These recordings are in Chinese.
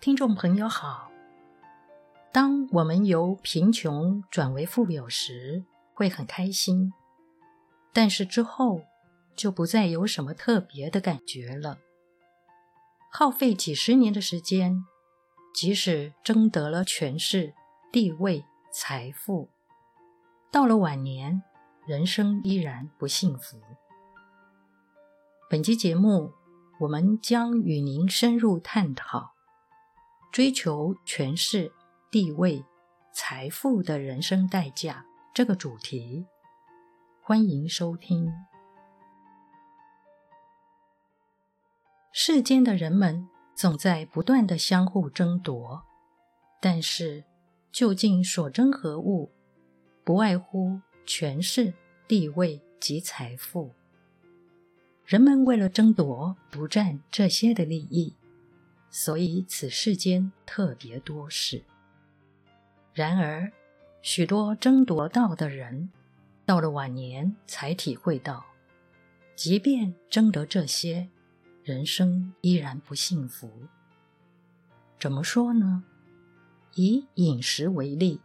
听众朋友好。当我们由贫穷转为富有时，会很开心，但是之后就不再有什么特别的感觉了。耗费几十年的时间，即使争得了权势、地位、财富，到了晚年，人生依然不幸福。本期节目，我们将与您深入探讨追求权势、地位、财富的人生代价这个主题。欢迎收听。世间的人们总在不断地相互争夺，但是究竟所争何物？不外乎权势、地位及财富。人们为了争夺、独占这些的利益，所以此世间特别多事。然而，许多争夺到的人，到了晚年才体会到，即便争得这些，人生依然不幸福。怎么说呢？以饮食为例，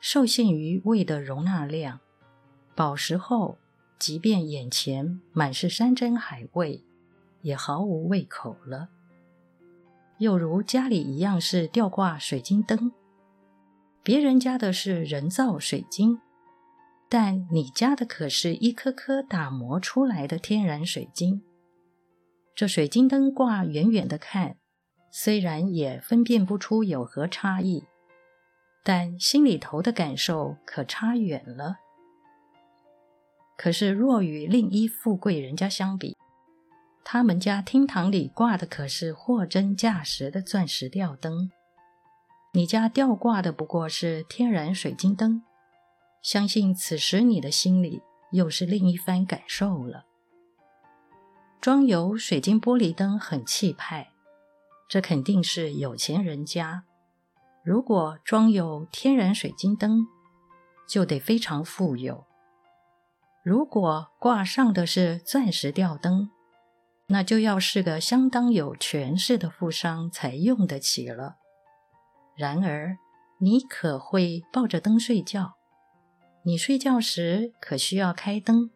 受限于胃的容纳量，饱食后。即便眼前满是山珍海味，也毫无胃口了。又如家里一样是吊挂水晶灯，别人家的是人造水晶，但你家的可是一颗颗打磨出来的天然水晶。这水晶灯挂远远的看，虽然也分辨不出有何差异，但心里头的感受可差远了。可是，若与另一富贵人家相比，他们家厅堂里挂的可是货真价实的钻石吊灯，你家吊挂的不过是天然水晶灯。相信此时你的心里又是另一番感受了。装有水晶玻璃灯很气派，这肯定是有钱人家；如果装有天然水晶灯，就得非常富有。如果挂上的是钻石吊灯，那就要是个相当有权势的富商才用得起了。然而，你可会抱着灯睡觉？你睡觉时可需要开灯？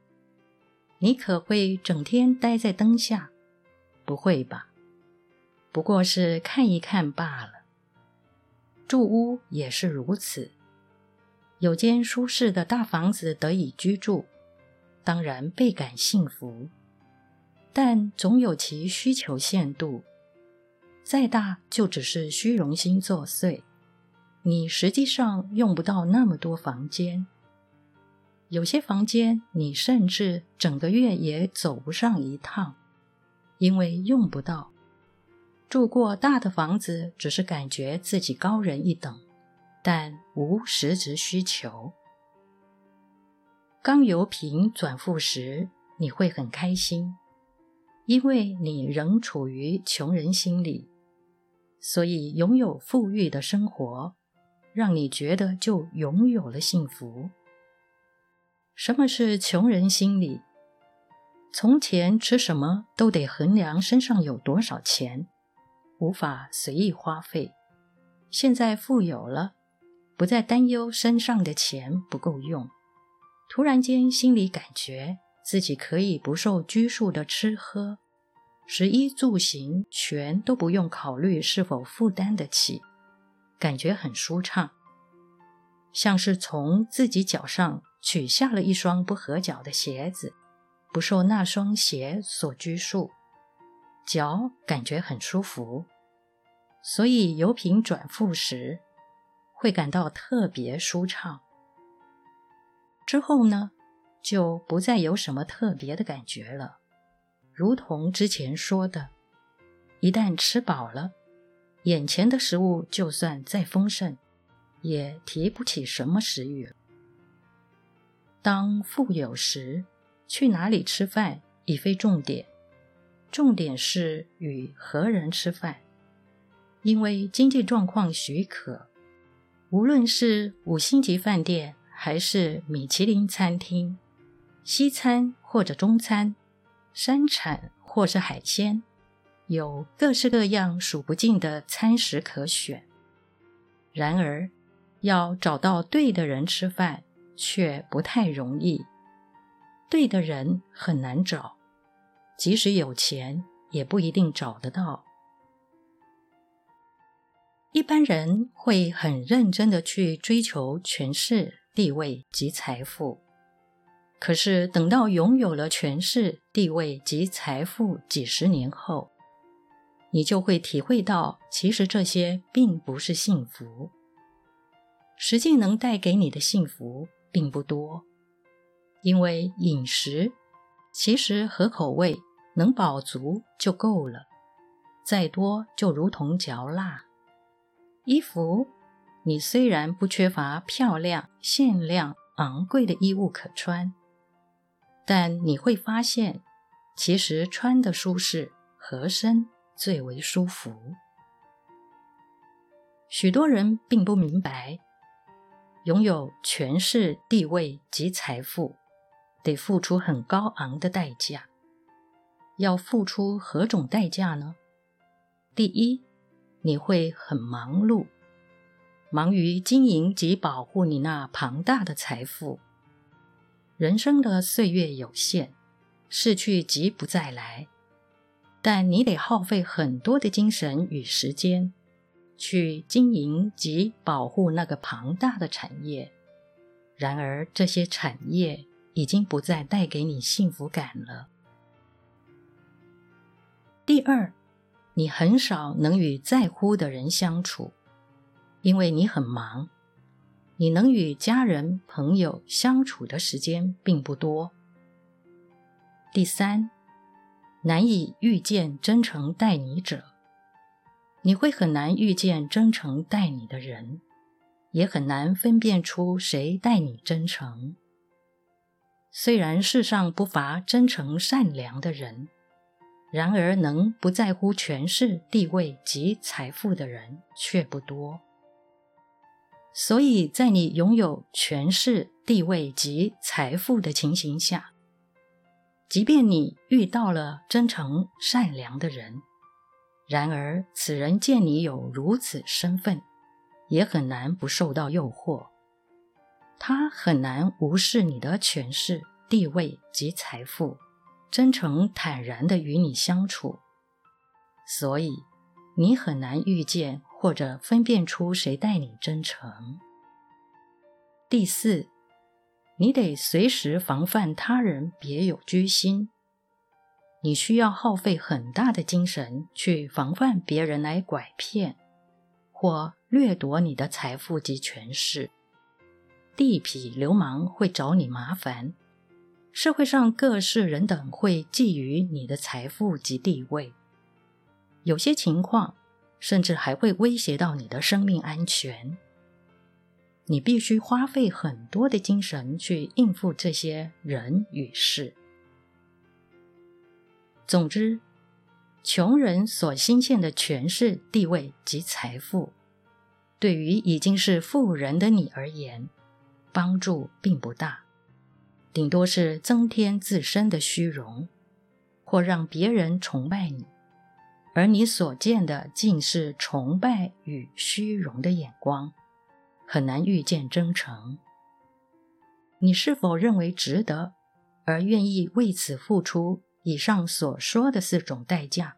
你可会整天待在灯下？不会吧？不过是看一看罢了。住屋也是如此，有间舒适的大房子得以居住。当然倍感幸福，但总有其需求限度。再大，就只是虚荣心作祟。你实际上用不到那么多房间，有些房间你甚至整个月也走不上一趟，因为用不到。住过大的房子，只是感觉自己高人一等，但无实质需求。刚由贫转富时，你会很开心，因为你仍处于穷人心理，所以拥有富裕的生活，让你觉得就拥有了幸福。什么是穷人心理？从前吃什么都得衡量身上有多少钱，无法随意花费。现在富有了，不再担忧身上的钱不够用。突然间，心里感觉自己可以不受拘束的吃喝，食衣住行全都不用考虑是否负担得起，感觉很舒畅，像是从自己脚上取下了一双不合脚的鞋子，不受那双鞋所拘束，脚感觉很舒服，所以由贫转富时会感到特别舒畅。之后呢，就不再有什么特别的感觉了。如同之前说的，一旦吃饱了，眼前的食物就算再丰盛，也提不起什么食欲。当富有时，去哪里吃饭已非重点，重点是与何人吃饭。因为经济状况许可，无论是五星级饭店，还是米其林餐厅，西餐或者中餐，山产或是海鲜，有各式各样数不尽的餐食可选。然而，要找到对的人吃饭却不太容易。对的人很难找，即使有钱，也不一定找得到。一般人会很认真的去追求权势、地位及财富，可是等到拥有了权势、地位及财富几十年后，你就会体会到，其实这些并不是幸福。实际能带给你的幸福并不多，因为饮食其实合口味能饱足就够了，再多就如同嚼蜡。衣服，你虽然不缺乏漂亮、限量、昂贵的衣物可穿，但你会发现，其实穿的舒适、合身。最为舒服。许多人并不明白，拥有权势、地位及财富，得付出很高昂的代价。要付出何种代价呢？第一，你会很忙碌，忙于经营及保护你那庞大的财富。人生的岁月有限，逝去即不再来。但你得耗费很多的精神与时间，去经营及保护那个庞大的产业。然而，这些产业已经不再带给你幸福感了。第二，你很少能与在乎的人相处，因为你很忙，你能与家人、朋友相处的时间并不多。第三，难以遇见真诚待你者，你会很难遇见真诚待你的人，也很难分辨出谁待你真诚。虽然世上不乏真诚善良的人，然而能不在乎权势、地位及财富的人却不多。所以在你拥有权势、地位及财富的情形下，即便你遇到了真诚善良的人，然而此人见你有如此身份，也很难不受到诱惑。他很难无视你的权势、地位及财富，真诚坦然的与你相处。所以，你很难遇见或者分辨出谁待你真诚。第四。你得随时防范他人别有居心，你需要耗费很大的精神去防范别人来拐骗或掠夺你的财富及权势。地痞流氓会找你麻烦，社会上各式人等会觊觎你的财富及地位，有些情况甚至还会威胁到你的生命安全。你必须花费很多的精神去应付这些人与事。总之，穷人所欣羡的权势、地位及财富，对于已经是富人的你而言，帮助并不大，顶多是增添自身的虚荣，或让别人崇拜你，而你所见的尽是崇拜与虚荣的眼光。很难遇见真诚。你是否认为值得，而愿意为此付出以上所说的四种代价？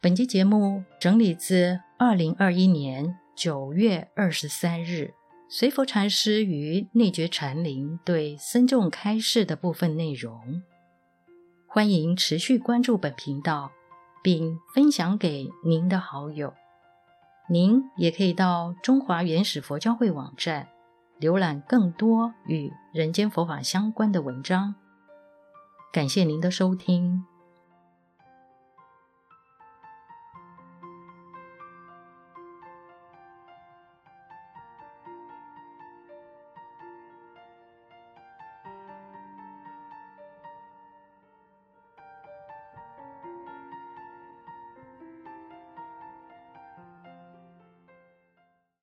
本期节目整理自二零二一年九月二十三日随佛禅师于内觉禅林对僧众开示的部分内容。欢迎持续关注本频道，并分享给您的好友。您也可以到中华原始佛教会网站浏览更多与人间佛法相关的文章。感谢您的收听。